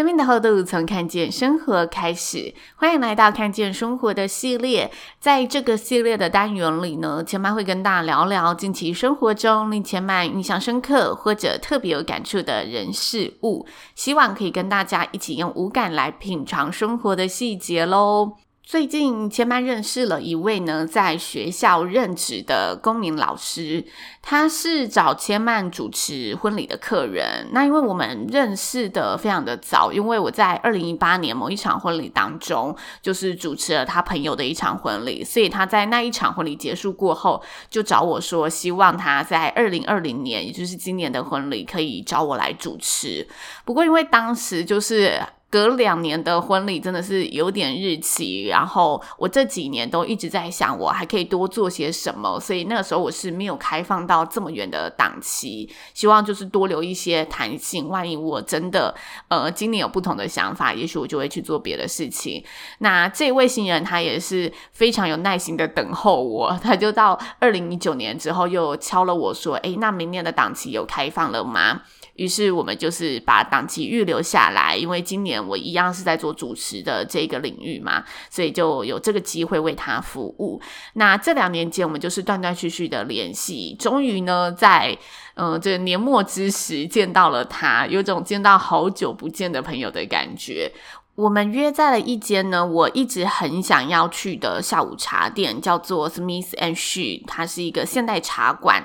生命的厚度从看见生活开始，欢迎来到看见生活的系列。在这个系列的单元里呢，千妈会跟大家聊聊近期生活中令千曼印象深刻或者特别有感触的人事物，希望可以跟大家一起用五感来品尝生活的细节喽。最近千曼认识了一位呢，在学校任职的公民老师，他是找千曼主持婚礼的客人。那因为我们认识的非常的早，因为我在二零一八年某一场婚礼当中，就是主持了他朋友的一场婚礼，所以他在那一场婚礼结束过后，就找我说，希望他在二零二零年，也就是今年的婚礼，可以找我来主持。不过因为当时就是。隔两年的婚礼真的是有点日期，然后我这几年都一直在想，我还可以多做些什么，所以那个时候我是没有开放到这么远的档期，希望就是多留一些弹性，万一我真的呃今年有不同的想法，也许我就会去做别的事情。那这位新人他也是非常有耐心的等候我，他就到二零一九年之后又敲了我说，诶，那明年的档期有开放了吗？于是我们就是把档期预留下来，因为今年我一样是在做主持的这个领域嘛，所以就有这个机会为他服务。那这两年间，我们就是断断续续的联系，终于呢，在嗯、呃、这年末之时见到了他，有种见到好久不见的朋友的感觉。我们约在了一间呢，我一直很想要去的下午茶店，叫做 Smith and She，它是一个现代茶馆。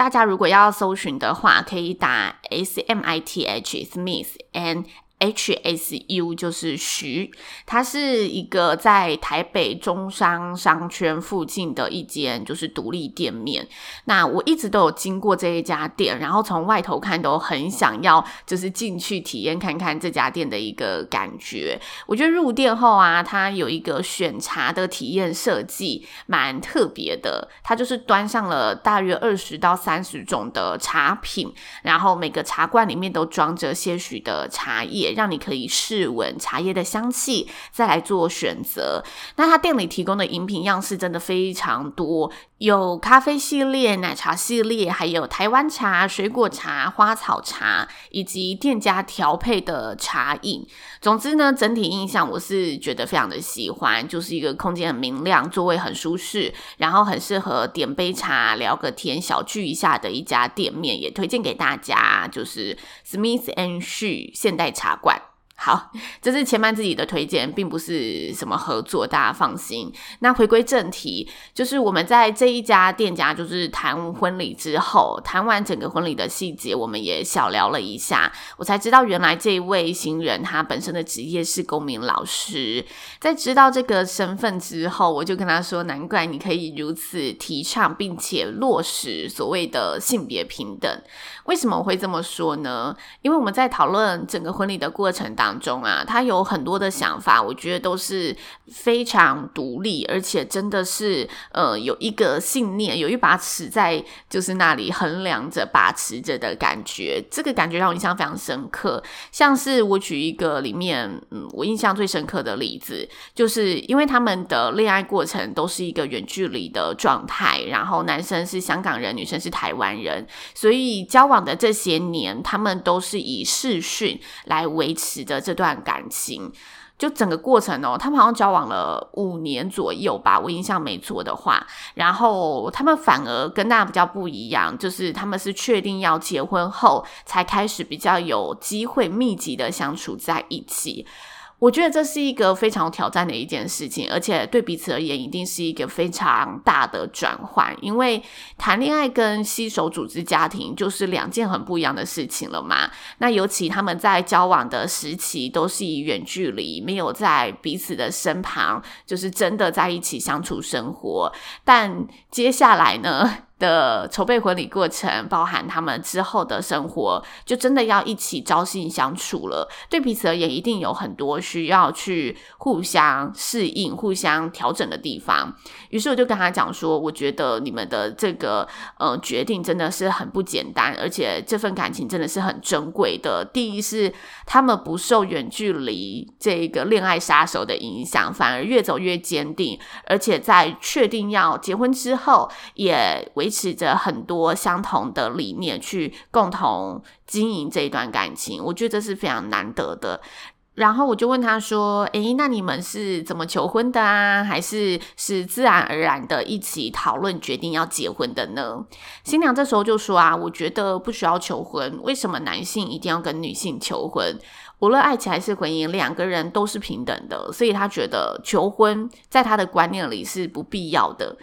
大家如果要搜寻的话，可以打 S M I T H Smith and H S U 就是徐，它是一个在台北中商商圈附近的一间就是独立店面。那我一直都有经过这一家店，然后从外头看都很想要就是进去体验看看这家店的一个感觉。我觉得入店后啊，它有一个选茶的体验设计蛮特别的，它就是端上了大约二十到三十种的茶品，然后每个茶罐里面都装着些许的茶叶。让你可以试闻茶叶的香气，再来做选择。那他店里提供的饮品样式真的非常多，有咖啡系列、奶茶系列，还有台湾茶、水果茶、花草茶，以及店家调配的茶饮。总之呢，整体印象我是觉得非常的喜欢，就是一个空间很明亮，座位很舒适，然后很适合点杯茶、聊个天、小聚一下的一家店面，也推荐给大家，就是 Smith and She 现代茶馆。好，这是千嫚自己的推荐，并不是什么合作，大家放心。那回归正题，就是我们在这一家店家，就是谈婚礼之后，谈完整个婚礼的细节，我们也小聊了一下，我才知道原来这一位新人他本身的职业是公民老师。在知道这个身份之后，我就跟他说：“难怪你可以如此提倡并且落实所谓的性别平等。为什么我会这么说呢？因为我们在讨论整个婚礼的过程当当中啊，他有很多的想法，我觉得都是非常独立，而且真的是呃有一个信念，有一把尺在就是那里衡量着、把持着的感觉。这个感觉让我印象非常深刻。像是我举一个里面，嗯，我印象最深刻的例子，就是因为他们的恋爱过程都是一个远距离的状态，然后男生是香港人，女生是台湾人，所以交往的这些年，他们都是以视讯来维持的这段感情。就整个过程哦，他们好像交往了五年左右吧，我印象没错的话。然后他们反而跟大家比较不一样，就是他们是确定要结婚后，才开始比较有机会密集的相处在一起。我觉得这是一个非常挑战的一件事情，而且对彼此而言，一定是一个非常大的转换。因为谈恋爱跟携手组织家庭就是两件很不一样的事情了嘛。那尤其他们在交往的时期都是以远距离，没有在彼此的身旁，就是真的在一起相处生活。但接下来呢？的筹备婚礼过程，包含他们之后的生活，就真的要一起朝夕相处了。对彼此而言，一定有很多需要去互相适应、互相调整的地方。于是我就跟他讲说，我觉得你们的这个呃决定真的是很不简单，而且这份感情真的是很珍贵的。第一是他们不受远距离这个恋爱杀手的影响，反而越走越坚定，而且在确定要结婚之后，也维。持着很多相同的理念，去共同经营这一段感情，我觉得这是非常难得的。然后我就问他说：“诶，那你们是怎么求婚的啊？还是是自然而然的一起讨论决定要结婚的呢？”新娘这时候就说：“啊，我觉得不需要求婚。为什么男性一定要跟女性求婚？无论爱情还是婚姻，两个人都是平等的，所以他觉得求婚在他的观念里是不必要的。”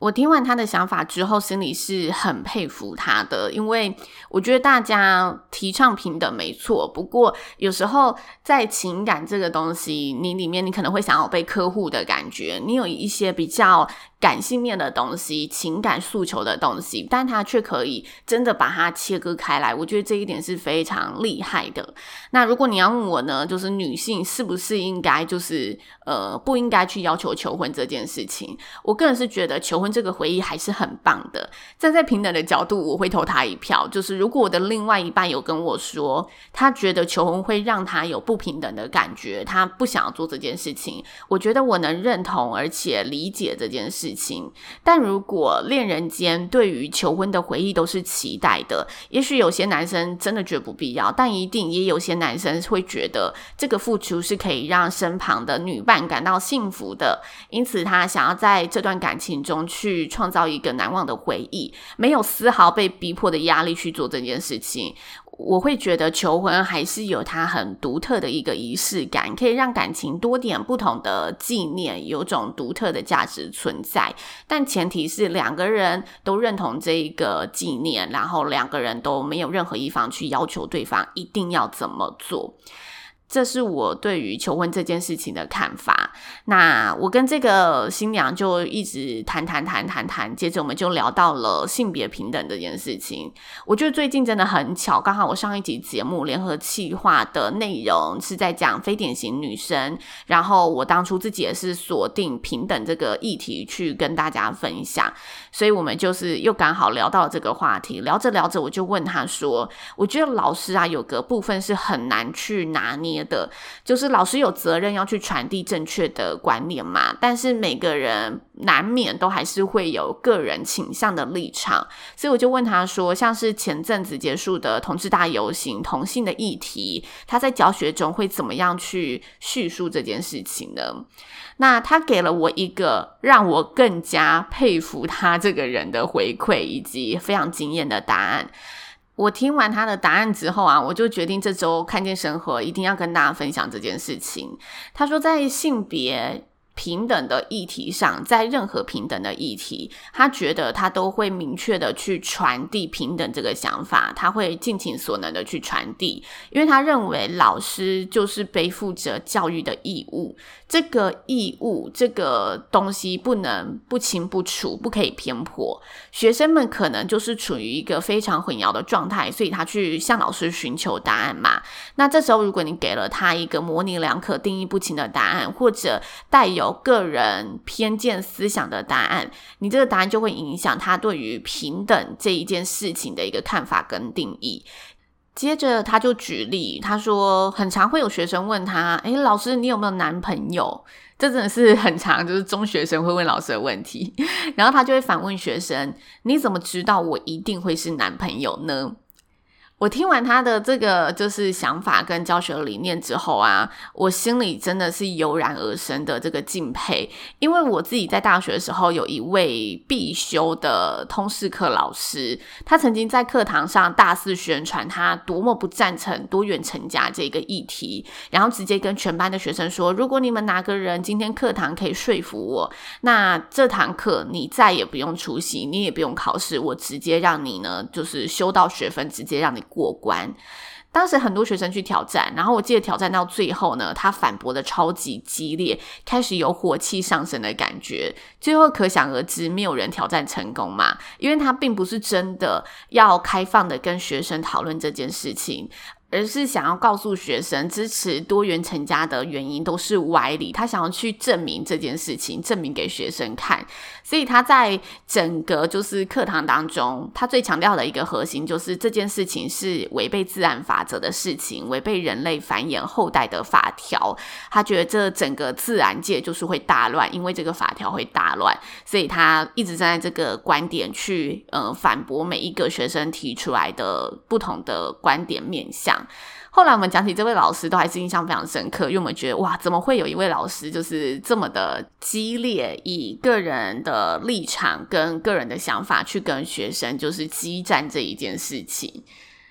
我听完他的想法之后，心里是很佩服他的，因为我觉得大家提倡平等没错，不过有时候在情感这个东西，你里面你可能会想要被呵护的感觉，你有一些比较。感性面的东西，情感诉求的东西，但他却可以真的把它切割开来，我觉得这一点是非常厉害的。那如果你要问我呢，就是女性是不是应该就是呃不应该去要求求婚这件事情？我个人是觉得求婚这个回忆还是很棒的。站在平等的角度，我会投他一票。就是如果我的另外一半有跟我说，他觉得求婚会让他有不平等的感觉，他不想要做这件事情，我觉得我能认同而且理解这件事。事情，但如果恋人间对于求婚的回忆都是期待的，也许有些男生真的觉得不必要，但一定也有些男生会觉得这个付出是可以让身旁的女伴感到幸福的，因此他想要在这段感情中去创造一个难忘的回忆，没有丝毫被逼迫的压力去做这件事情。我会觉得求婚还是有它很独特的一个仪式感，可以让感情多点不同的纪念，有种独特的价值存在。但前提是两个人都认同这一个纪念，然后两个人都没有任何一方去要求对方一定要怎么做。这是我对于求婚这件事情的看法。那我跟这个新娘就一直谈谈谈谈谈，接着我们就聊到了性别平等这件事情。我觉得最近真的很巧，刚好我上一集节目联合企划的内容是在讲非典型女生，然后我当初自己也是锁定平等这个议题去跟大家分享，所以我们就是又刚好聊到这个话题。聊着聊着，我就问他说：“我觉得老师啊，有个部分是很难去拿捏。”的，就是老师有责任要去传递正确的观念嘛，但是每个人难免都还是会有个人倾向的立场，所以我就问他说，像是前阵子结束的同志大游行，同性的议题，他在教学中会怎么样去叙述这件事情呢？那他给了我一个让我更加佩服他这个人的回馈，以及非常惊艳的答案。我听完他的答案之后啊，我就决定这周看见生活一定要跟大家分享这件事情。他说，在性别平等的议题上，在任何平等的议题，他觉得他都会明确的去传递平等这个想法，他会尽其所能的去传递，因为他认为老师就是背负着教育的义务。这个义务，这个东西不能不清不楚，不可以偏颇。学生们可能就是处于一个非常混淆的状态，所以他去向老师寻求答案嘛。那这时候，如果你给了他一个模棱两可、定义不清的答案，或者带有个人偏见思想的答案，你这个答案就会影响他对于平等这一件事情的一个看法跟定义。接着他就举例，他说很常会有学生问他：“诶，老师，你有没有男朋友？”这真的是很常，就是中学生会问老师的问题。然后他就会反问学生：“你怎么知道我一定会是男朋友呢？”我听完他的这个就是想法跟教学理念之后啊，我心里真的是油然而生的这个敬佩，因为我自己在大学的时候有一位必修的通识课老师，他曾经在课堂上大肆宣传他多么不赞成多元成家这个议题，然后直接跟全班的学生说，如果你们哪个人今天课堂可以说服我，那这堂课你再也不用出席，你也不用考试，我直接让你呢就是修到学分，直接让你。过关，当时很多学生去挑战，然后我记得挑战到最后呢，他反驳的超级激烈，开始有火气上升的感觉。最后可想而知，没有人挑战成功嘛，因为他并不是真的要开放的跟学生讨论这件事情。而是想要告诉学生，支持多元成家的原因都是歪理。他想要去证明这件事情，证明给学生看。所以他在整个就是课堂当中，他最强调的一个核心就是这件事情是违背自然法则的事情，违背人类繁衍后代的法条。他觉得这整个自然界就是会大乱，因为这个法条会大乱，所以他一直站在这个观点去呃反驳每一个学生提出来的不同的观点面向。后来我们讲起这位老师，都还是印象非常深刻，因为我们觉得哇，怎么会有一位老师就是这么的激烈，以个人的立场跟个人的想法去跟学生就是激战这一件事情。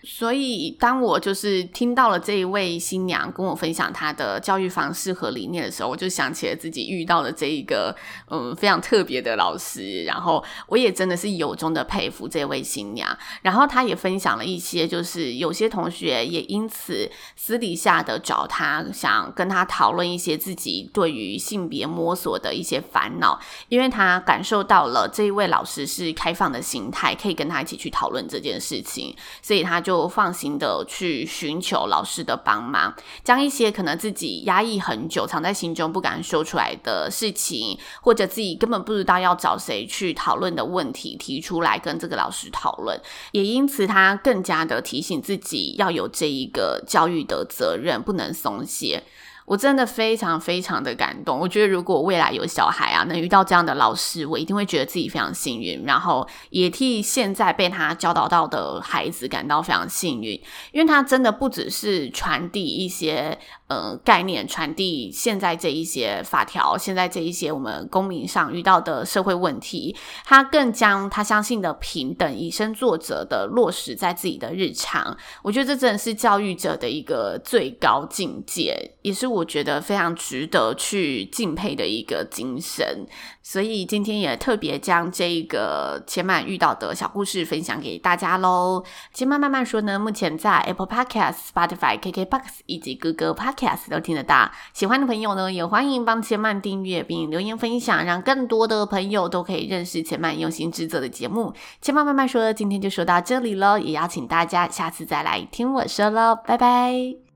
所以，当我就是听到了这一位新娘跟我分享她的教育方式和理念的时候，我就想起了自己遇到的这一个嗯非常特别的老师，然后我也真的是由衷的佩服这位新娘。然后她也分享了一些，就是有些同学也因此私底下的找她，想跟她讨论一些自己对于性别摸索的一些烦恼，因为她感受到了这一位老师是开放的心态，可以跟她一起去讨论这件事情，所以她就。放心的去寻求老师的帮忙，将一些可能自己压抑很久、藏在心中不敢说出来的事情，或者自己根本不知道要找谁去讨论的问题提出来跟这个老师讨论，也因此他更加的提醒自己要有这一个教育的责任，不能松懈。我真的非常非常的感动。我觉得如果未来有小孩啊，能遇到这样的老师，我一定会觉得自己非常幸运，然后也替现在被他教导到的孩子感到非常幸运，因为他真的不只是传递一些。呃，概念传递现在这一些法条，现在这一些我们公民上遇到的社会问题，他更将他相信的平等以身作则的落实在自己的日常。我觉得这真的是教育者的一个最高境界，也是我我觉得非常值得去敬佩的一个精神。所以今天也特别将这个千嫚遇到的小故事分享给大家喽。千嫚慢慢说呢，目前在 Apple Podcast、Spotify、KKBox 以及 Google Podcast 都听得到，喜欢的朋友呢，也欢迎帮千嫚订阅并留言分享，让更多的朋友都可以认识千嫚用心制作的节目。千嫚慢慢说，今天就说到这里喽，也邀请大家下次再来听我说喽，拜拜。